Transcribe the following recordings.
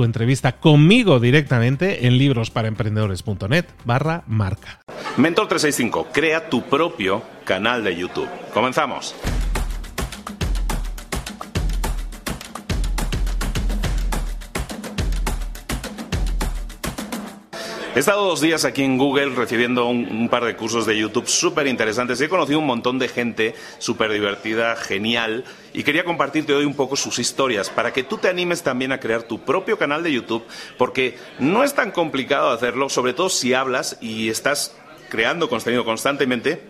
tu entrevista conmigo directamente en librosparaemprendedores.net barra marca. Mentor 365, crea tu propio canal de YouTube. Comenzamos. He estado dos días aquí en Google recibiendo un, par de cursos de YouTube súper interesantes. He conocido un montón de gente súper divertida, genial, y quería compartirte hoy un poco sus historias para que tú te animes también a crear tu propio canal de YouTube, porque no es tan complicado hacerlo, sobre todo si hablas y estás creando contenido constantemente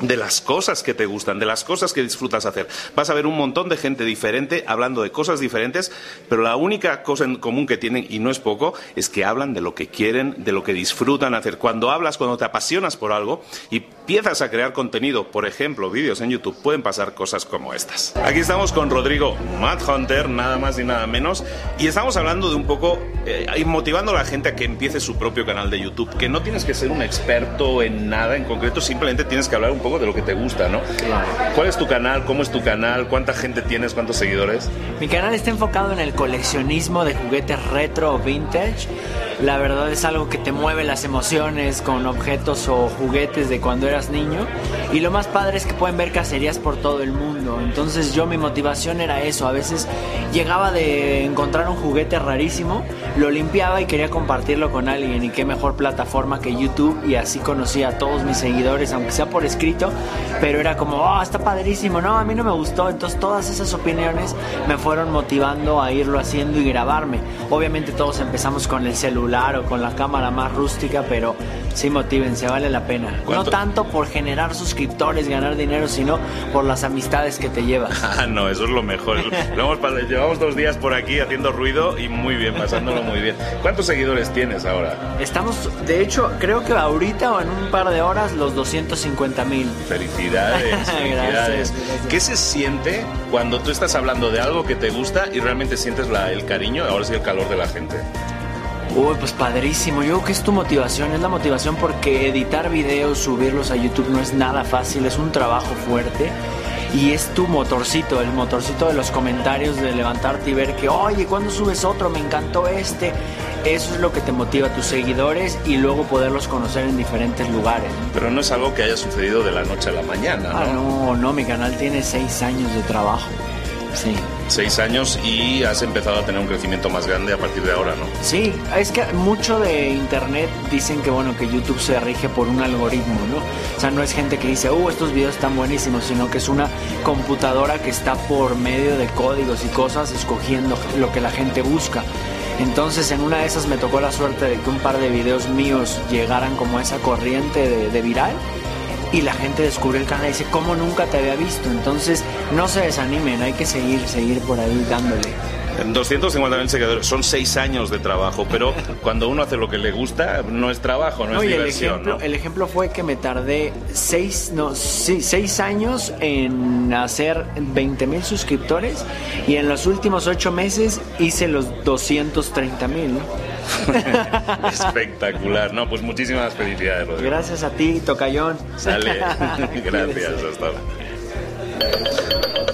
de las cosas que te gustan, de las cosas que disfrutas hacer. Vas a ver un montón de gente diferente hablando de cosas diferentes, pero la única cosa en común que tienen, y no es poco, es que hablan de lo que quieren, de lo que disfrutan hacer. Cuando hablas, cuando te apasionas por algo y empiezas a crear contenido, por ejemplo, vídeos en YouTube, pueden pasar cosas como estas. Aquí estamos con Rodrigo Matt Hunter, nada más y nada menos, y estamos hablando de un poco, eh, motivando a la gente a que empiece su propio canal de YouTube, que no tienes que ser un experto en nada en concreto, simplemente tienes que hablar un poco de lo que te gusta, ¿no? ¿Cuál es tu canal? ¿Cómo es tu canal? ¿Cuánta gente tienes? ¿Cuántos seguidores? Mi canal está enfocado en el coleccionismo de juguetes retro vintage la verdad es algo que te mueve las emociones con objetos o juguetes de cuando eras niño. Y lo más padre es que pueden ver cacerías por todo el mundo. Entonces yo mi motivación era eso. A veces llegaba de encontrar un juguete rarísimo, lo limpiaba y quería compartirlo con alguien. Y qué mejor plataforma que YouTube. Y así conocí a todos mis seguidores, aunque sea por escrito. Pero era como, oh, está padrísimo. No, a mí no me gustó. Entonces todas esas opiniones me fueron motivando a irlo haciendo y grabarme. Obviamente todos empezamos con el celular o con la cámara más rústica, pero sí motívense, vale la pena. No tanto por generar suscriptores, ganar dinero, sino por las amistades que te llevas. Ah, no, eso es lo mejor. llevamos dos días por aquí haciendo ruido y muy bien, pasándolo muy bien. ¿Cuántos seguidores tienes ahora? Estamos, de hecho, creo que ahorita o en un par de horas los 250 mil. Felicidades, felicidades. ¿Qué se siente cuando tú estás hablando de algo que te gusta y realmente sientes la, el cariño, ahora sí el calor de la gente? Uy, pues padrísimo. Yo creo que es tu motivación, es la motivación porque editar videos, subirlos a YouTube no es nada fácil, es un trabajo fuerte. Y es tu motorcito, el motorcito de los comentarios, de levantarte y ver que, oye, ¿cuándo subes otro? Me encantó este. Eso es lo que te motiva a tus seguidores y luego poderlos conocer en diferentes lugares. Pero no es algo que haya sucedido de la noche a la mañana, ¿no? Ah, no, no, mi canal tiene seis años de trabajo. Sí. Seis años y has empezado a tener un crecimiento más grande a partir de ahora, ¿no? Sí, es que mucho de internet dicen que bueno, que YouTube se rige por un algoritmo, ¿no? O sea, no es gente que dice, uh, estos videos están buenísimos, sino que es una computadora que está por medio de códigos y cosas escogiendo lo que la gente busca. Entonces en una de esas me tocó la suerte de que un par de videos míos llegaran como a esa corriente de, de viral y la gente descubre el canal y dice, ¿cómo nunca te había visto? Entonces, no se desanimen, hay que seguir, seguir por ahí dándole. 250.000 seguidores, son seis años de trabajo, pero cuando uno hace lo que le gusta, no es trabajo, no, es el diversión. ejemplo, ¿no? el ejemplo fue que me tardé seis, no, sí, seis años en hacer 20 mil suscriptores y en los últimos ocho meses hice los 230 mil. Espectacular, no, pues muchísimas felicidades, Rodrigo. Gracias a ti, Tocayón. Sale, gracias, hasta ahora.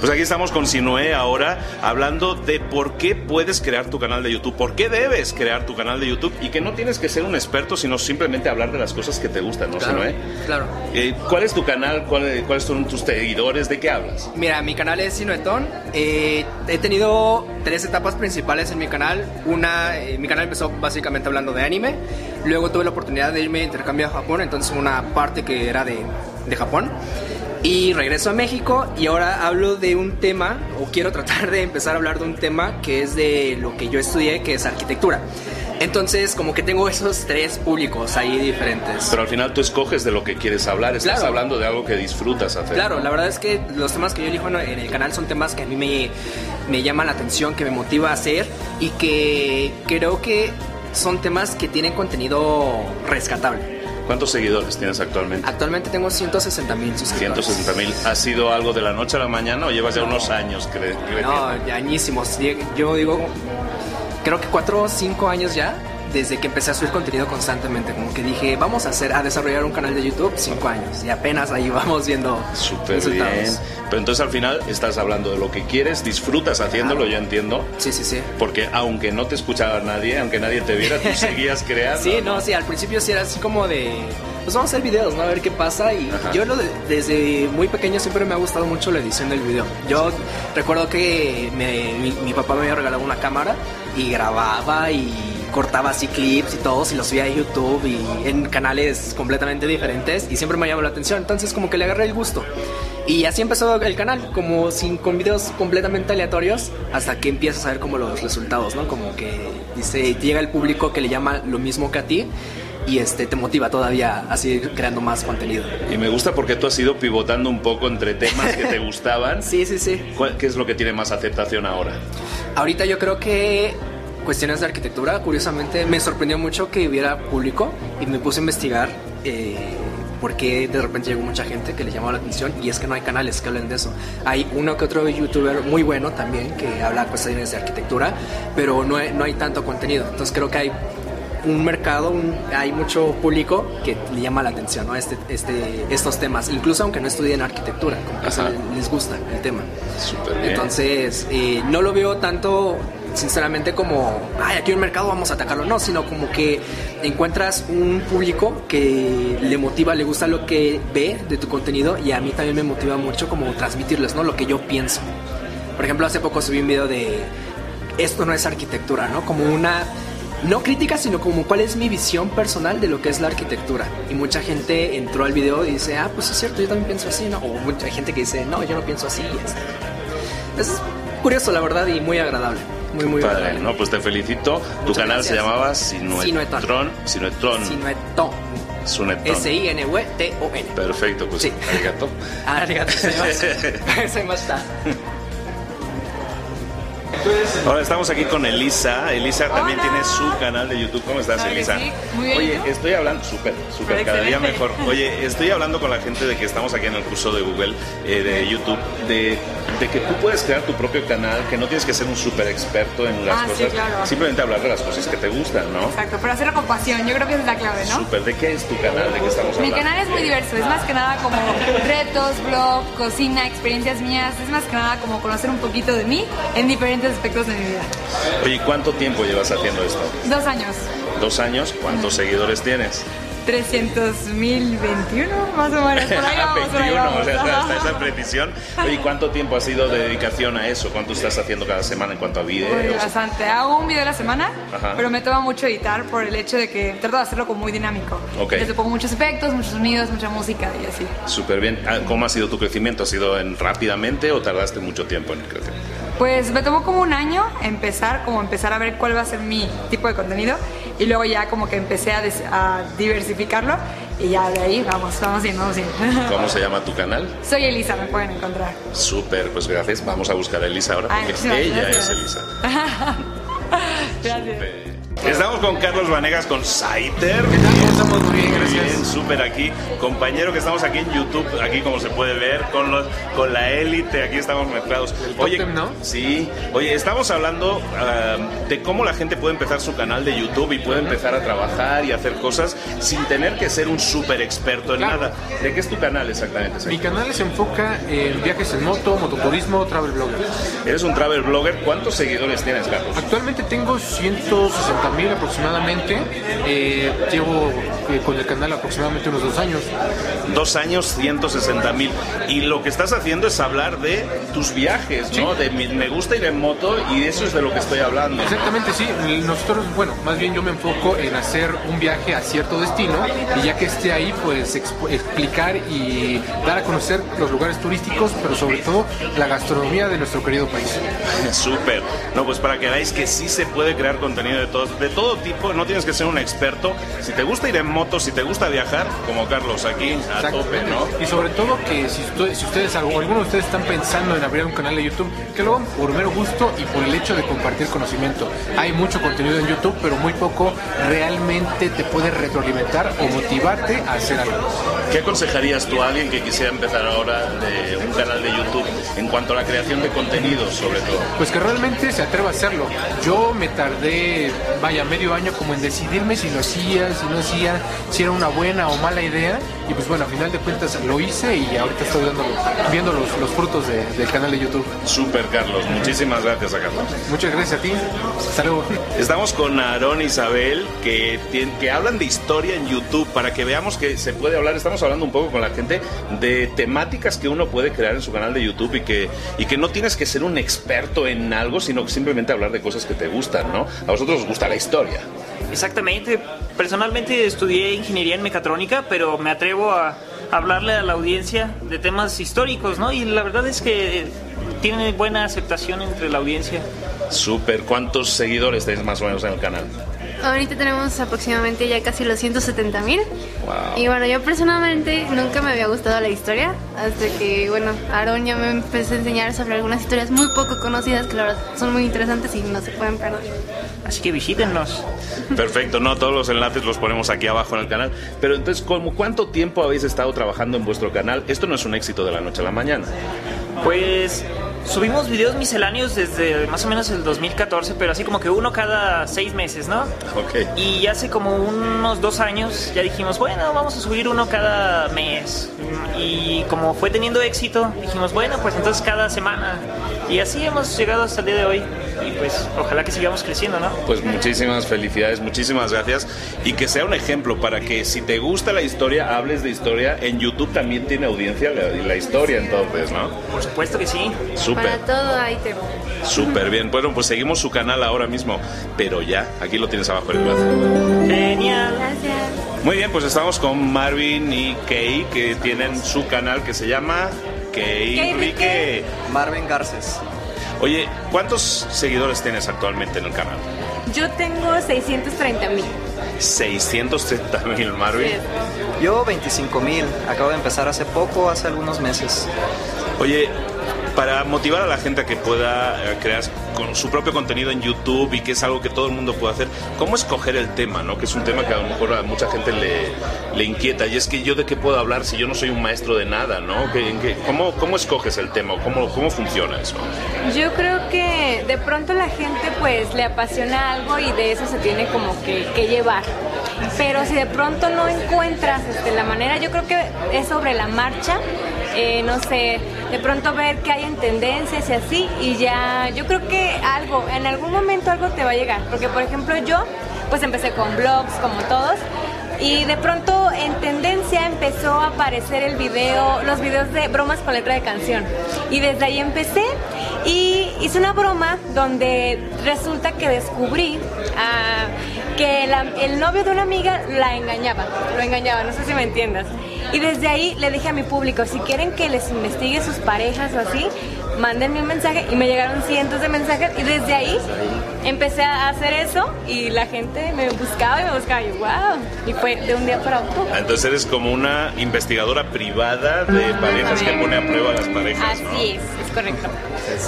Pues aquí estamos con Sinué ahora hablando de por qué puedes crear tu canal de YouTube, por qué debes crear tu canal de YouTube y que no tienes que ser un experto, sino simplemente hablar de las cosas que te gustan, ¿no, Claro, Sinué? claro. Eh, ¿Cuál es tu canal? ¿Cuál- ¿Cuáles son tus seguidores? ¿De qué hablas? Mira, mi canal es Sinuetón. Eh, he tenido tres etapas principales en mi canal. Una, eh, mi canal empezó básicamente hablando de anime. Luego tuve la oportunidad de irme de intercambio a Japón, entonces una parte que era de, de Japón. Y regreso a México y ahora hablo de un tema, o quiero tratar de empezar a hablar de un tema que es de lo que yo estudié, que es arquitectura. Entonces, como que tengo esos tres públicos ahí diferentes. Pero al final tú escoges de lo que quieres hablar, estás Claro. hablando de algo que disfrutas hacer. Claro, la verdad es que los temas que yo elijo en en el canal son temas que a mí me, me llaman la atención, que me motiva a hacer y que creo que son temas que tienen contenido rescatable. ¿Cuántos seguidores tienes actualmente? Actualmente tengo 160 mil suscriptores. 160 mil. ¿Ha sido algo de la noche a la mañana o llevas ya unos años cre- creciendo? No, ya añísimos. Yo digo, creo que 4 o 5 años ya desde que empecé a subir contenido constantemente. Como que dije, vamos a hacer, a desarrollar un canal de YouTube 5 años. Y apenas ahí vamos viendo Súper resultados. bien. Pero entonces al final estás hablando de lo que quieres, disfrutas haciéndolo, yo entiendo. Sí, sí, sí. Porque aunque no te escuchaba nadie, aunque nadie te viera, tú seguías creando. Sí, no, sí, al principio sí era así como de, pues vamos a hacer videos, ¿no? A ver qué pasa. Y Ajá. yo lo de- desde muy pequeño siempre me ha gustado mucho la edición del video. Yo recuerdo que me- mi, mi papá me había regalado una cámara y grababa y cortaba así clips y todos y los subía a YouTube y en canales completamente diferentes y siempre me llamó la atención. Entonces como que le agarré el gusto. Y así empezó el canal, como sin, con videos completamente aleatorios, hasta que empiezas a ver como los resultados, ¿no? Como que dice, llega el público que le llama lo mismo que a ti y este te motiva todavía a seguir creando más contenido. Y me gusta porque tú has ido pivotando un poco entre temas que te gustaban. Sí, sí, sí. ¿Cuál- ¿Qué es lo que tiene más aceptación ahora? Ahorita yo creo que cuestiones de arquitectura, curiosamente, me sorprendió mucho que hubiera público y me puse a investigar eh, por qué de repente llegó mucha gente que le llamó la atención y es que no hay canales que hablen de eso. Hay uno que otro youtuber muy bueno también que habla cuestiones de arquitectura, pero no hay, no hay tanto contenido. Entonces creo que hay un mercado, un- hay mucho público que le llama la atención ¿no? este, este, estos temas, incluso aunque no estudien arquitectura, como que les gusta el tema. Entonces, eh, no lo veo tanto, sinceramente, como, ay, aquí hay un mercado, vamos a atacarlo. No, sino como que encuentras un público que le motiva, le gusta lo que ve de tu contenido y a mí también me motiva mucho como transmitirles, ¿no? Lo que yo pienso. Por ejemplo, hace poco subí un video de esto no es arquitectura, ¿no? Como una no crítica, sino como cuál es mi visión personal de lo que es la arquitectura. Y mucha gente entró al video y dice, ah, pues es cierto, yo también pienso así, ¿no? O mucha gente que dice, no, yo no pienso así. este. Es curioso, la verdad, y muy agradable. Muy, muy Padre, agradable. ¿no? Pues te felicito. tu canal se llamaba. Sinuetron. Sinuetron. Sinuetón. Sinuetron. S-I-N-W-T-O-N. Perfecto, pues Sí. arigato. Arigato gozaimashita. Ahora estamos aquí con Elisa. Elisa también Hola. tiene su canal de YouTube. ¿Cómo estás, Claro Elisa? sí. Muy bien, ¿y Oye, estoy hablando, súper, súper, cada día mejor. Oye, estoy hablando con la gente de que estamos aquí en el curso de Google, eh, de YouTube, de, de que tú puedes crear tu propio canal, que no tienes que ser un súper experto en las Ah, sí, cosas. claro. Simplemente hablar de las cosas que te gustan, ¿no? Exacto, pero hacerlo con pasión, yo creo que es la clave, ¿no? Súper. ¿De qué es tu canal? ¿De qué estamos Mi hablando? canal es muy diverso, es más que nada como retos, blog, cocina, experiencias mías, es más que nada como conocer un poquito de mí en diferentes aspectos de mi vida. Oye, ¿cuánto tiempo llevas haciendo esto? Dos años, ¿Dos años? ¿Cuántos seguidores tienes? 300 mil 21, más o menos, por ahí vamos, por ahí 21, vamos. o sea, esa precisión. Oye, ¿cuánto tiempo ha sido de dedicación a eso? ¿Cuánto estás haciendo cada semana en cuanto a Uy, videos? bastante. Hago un video a la semana, Ajá. pero me toma mucho editar por el hecho de que trato de hacerlo como muy dinámico. Ok. Entonces pongo muchos efectos, muchos sonidos, mucha música y así. Súper bien. Ah, ¿Cómo ha sido tu crecimiento? ¿Ha sido en rápidamente o tardaste mucho tiempo en el crecimiento? Pues me tomó como un año empezar, como empezar a ver cuál va a ser mi tipo de contenido y luego ya como que empecé a, des- a diversificarlo y ya de ahí vamos, vamos bien, vamos bien. ¿Cómo se llama tu canal? Soy Elisa, me pueden encontrar. Súper, pues gracias. Vamos a buscar a Elisa ahora Ay, porque ella gracias. es Elisa. Gracias. Estamos con Carlos Vanegas con Saiter. ¿Qué tal? ¿Cómo estamos? Muy bien, gracias. bien, súper aquí. Compañero que estamos aquí en YouTube, aquí como se puede ver, con, los, con la élite, aquí estamos mezclados. ten, ¿no? Sí. Oye, estamos hablando ah, de cómo la gente puede empezar su canal de YouTube y puede empezar a trabajar y hacer cosas sin tener que ser un súper experto en Claro. nada. ¿De qué es tu canal exactamente? Mi canal se enfoca en viajes en moto, mototurismo, travel blogger. Eres un travel blogger. ¿Cuántos seguidores tienes, Carlos? Actualmente tengo 160 aproximadamente. Eh, llevo con el canal aproximadamente unos dos años. Dos años, 160 mil. Y lo que estás haciendo es hablar de tus viajes, ¿no? Sí. De mi- me gusta ir en moto y eso es de lo que estoy hablando. Exactamente, sí. Nosotros, bueno, más bien yo me enfoco en hacer un viaje a cierto destino y ya que esté ahí, pues explicar y dar a conocer los lugares turísticos, pero sobre todo la gastronomía de nuestro querido país. Súper. No, pues para que veáis que sí se puede crear contenido de todo, de todo tipo, no tienes que ser un experto. Si te gusta ir en moto, si te gusta viajar, como Carlos aquí, a tope. ¿no? Y sobre todo que si, ustedes- si ustedes, o alguno de ustedes están pensando en abrir un canal de YouTube, que lo hagan por mero gusto y por el hecho de compartir conocimiento. Hay mucho contenido en YouTube, pero muy poco realmente te puede retroalimentar o motivarte a hacer algo. ¿Qué aconsejarías tú a alguien que quisiera empezar ahora de un canal de YouTube en cuanto a la creación de contenidos, sobre todo? Pues que realmente se atreva a hacerlo. Yo me tardé, vaya, medio año como en decidirme si lo hacía, si no hacía, si era una buena o mala idea. Y pues bueno, a final de cuentas lo hice y ahorita estoy dando, viendo los, los frutos de- del canal de YouTube. Súper, Carlos. Muchísimas gracias a Carlos. Muchas gracias a ti. Hasta luego. Estamos con Aarón Isabel que, que hablan de historia en YouTube para que veamos que se puede hablar. Estamos hablando un poco con la gente de temáticas que uno puede crear en su canal de YouTube y que, y que no tienes que ser un experto en algo, sino que simplemente hablar de cosas que te gustan, ¿no? A vosotros os gusta la historia. Exactamente. Personalmente estudié ingeniería en mecatrónica, pero me atrevo a hablarle a la audiencia de temas históricos, ¿no? Y la verdad es que tiene buena aceptación entre la audiencia. Súper. ¿Cuántos seguidores tenéis más o menos en el canal? Ahorita tenemos aproximadamente ya casi los 170 mil. Wow. Y bueno, yo personalmente nunca me había gustado la historia, hasta que, bueno, Aaron ya me empezó a enseñar sobre algunas historias muy poco conocidas que la verdad son muy interesantes y no se pueden perder. Así que visítennos. Perfecto, no, todos los enlaces los ponemos aquí abajo en el canal. Pero entonces, ¿cómo, ¿cuánto tiempo habéis estado trabajando en vuestro canal? Esto no es un éxito de la noche a la mañana. Pues subimos videos misceláneos desde más o menos el 2014, pero así como que uno cada seis meses, ¿no? Ok. Y hace como unos dos años ya dijimos, bueno, vamos a subir uno cada mes. Y como fue teniendo éxito, dijimos, bueno, pues entonces cada semana. Y así hemos llegado hasta el día de hoy. Y pues ojalá que sigamos creciendo, ¿no? Pues muchísimas felicidades, muchísimas gracias. Y que sea un ejemplo para que si te gusta la historia, hables de historia. En YouTube también tiene audiencia la, la historia, entonces, ¿no? Por supuesto que sí. Súper. Para todo hay tema. Súper bien. Bueno, pues seguimos su canal ahora mismo. Pero ya, aquí lo tienes abajo en el enlace. Genial. Gracias. Muy bien, pues estamos con Marvin y Kay, que tienen su canal que se llama Kay Kay Rique. Rique. Marvin Garces. Oye, ¿cuántos seguidores tienes actualmente en el canal? Yo tengo 630 mil. 630 mil, Marvin. Yo 25 mil. Acabo de empezar hace poco, hace algunos meses. Oye, para motivar a la gente a que pueda eh, crear con su propio contenido en YouTube y que es algo que todo el mundo puede hacer, ¿cómo escoger el tema? ¿no? Que es un tema que a lo mejor a mucha gente le, le inquieta. Y es que yo de qué puedo hablar si yo no soy un maestro de nada, ¿no? ¿Qué- en qué- cómo, ¿Cómo escoges el tema? ¿Cómo, ¿Cómo funciona eso? Yo creo que de pronto la gente pues le apasiona algo y de eso se tiene como que, que llevar. Pero si de pronto no encuentras este, la manera, yo creo que es sobre la marcha, eh, no sé, de pronto ver qué hay en tendencias y así, y ya, yo creo que algo, en algún momento algo te va a llegar. Porque por ejemplo yo pues empecé con blogs como todos. Y de pronto en tendencia empezó a aparecer el video, los videos de bromas con letra de canción. Y desde ahí empecé y hice una broma donde resulta que descubrí ah, que la- el novio de una amiga la engañaba, lo engañaba, no sé si me entiendas. Y desde ahí le dije a mi público, si quieren que les investigue sus parejas o así, mándenme un mensaje y me llegaron cientos de mensajes y desde ahí empecé a hacer eso y la gente me buscaba y me buscaba y wow, y fue de un día para otro. Ah, Entonces eres como una investigadora privada de parejas que pone a prueba a las parejas, ¿no? Así es, es correcto.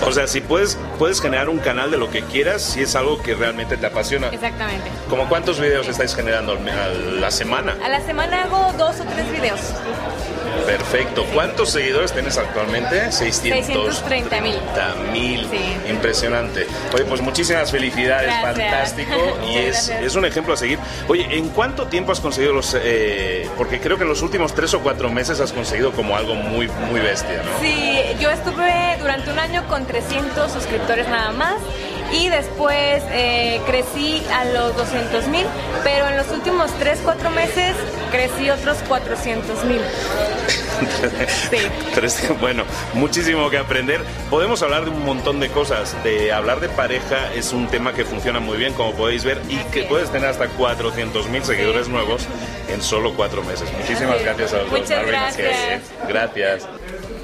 O sea, si puedes, puedes generar un canal de lo que quieras, si es algo que realmente te apasiona. Exactamente. ¿Como cuántos videos estáis generando a la semana? A la semana hago dos o tres videos. Perfecto. ¿Cuántos seguidores tienes actualmente? 630 mil. mil. Sí. Impresionante. Oye, pues muchísimas felicidades, Gracias. fantástico. Y es, es un ejemplo a seguir. Oye, ¿en cuánto tiempo has conseguido los...? eh, porque creo que en los últimos tres o cuatro meses has conseguido como algo muy, muy bestia, ¿no? Sí, yo estuve durante un año con 300 suscriptores nada más y después eh, crecí a los 200 mil, pero en los últimos 3, 4 meses crecí otros 400 mil. Sí. Pero es que, bueno, muchísimo que aprender. Podemos hablar de un montón de cosas. De hablar de pareja es un tema que funciona muy bien, como podéis ver, y que puedes tener hasta 400 mil seguidores nuevos en solo cuatro meses. Muchísimas gracias a los. Muchas gracias. Gracias.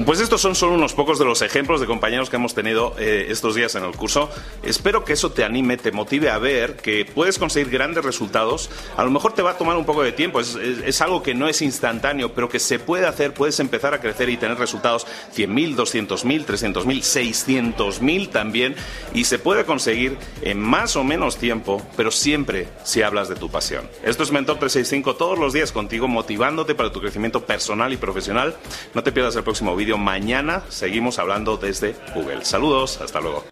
Pues estos son solo unos pocos de los ejemplos de compañeros que hemos tenido eh, estos días en el curso. Espero que eso te anime, te motive a ver que puedes conseguir grandes resultados. A lo mejor te va a tomar un poco de tiempo, es, algo que no es instantáneo, pero que se puede hacer, puedes empezar a crecer y tener resultados 100.000, 200.000, 300.000, 600.000 también. Y se puede conseguir en más o menos tiempo, pero siempre si hablas de tu pasión. Esto es Mentor 365 todos los días contigo, motivándote para tu crecimiento personal y profesional. No te pierdas el próximo vídeo. Mañana seguimos hablando desde Google. Saludos, hasta luego.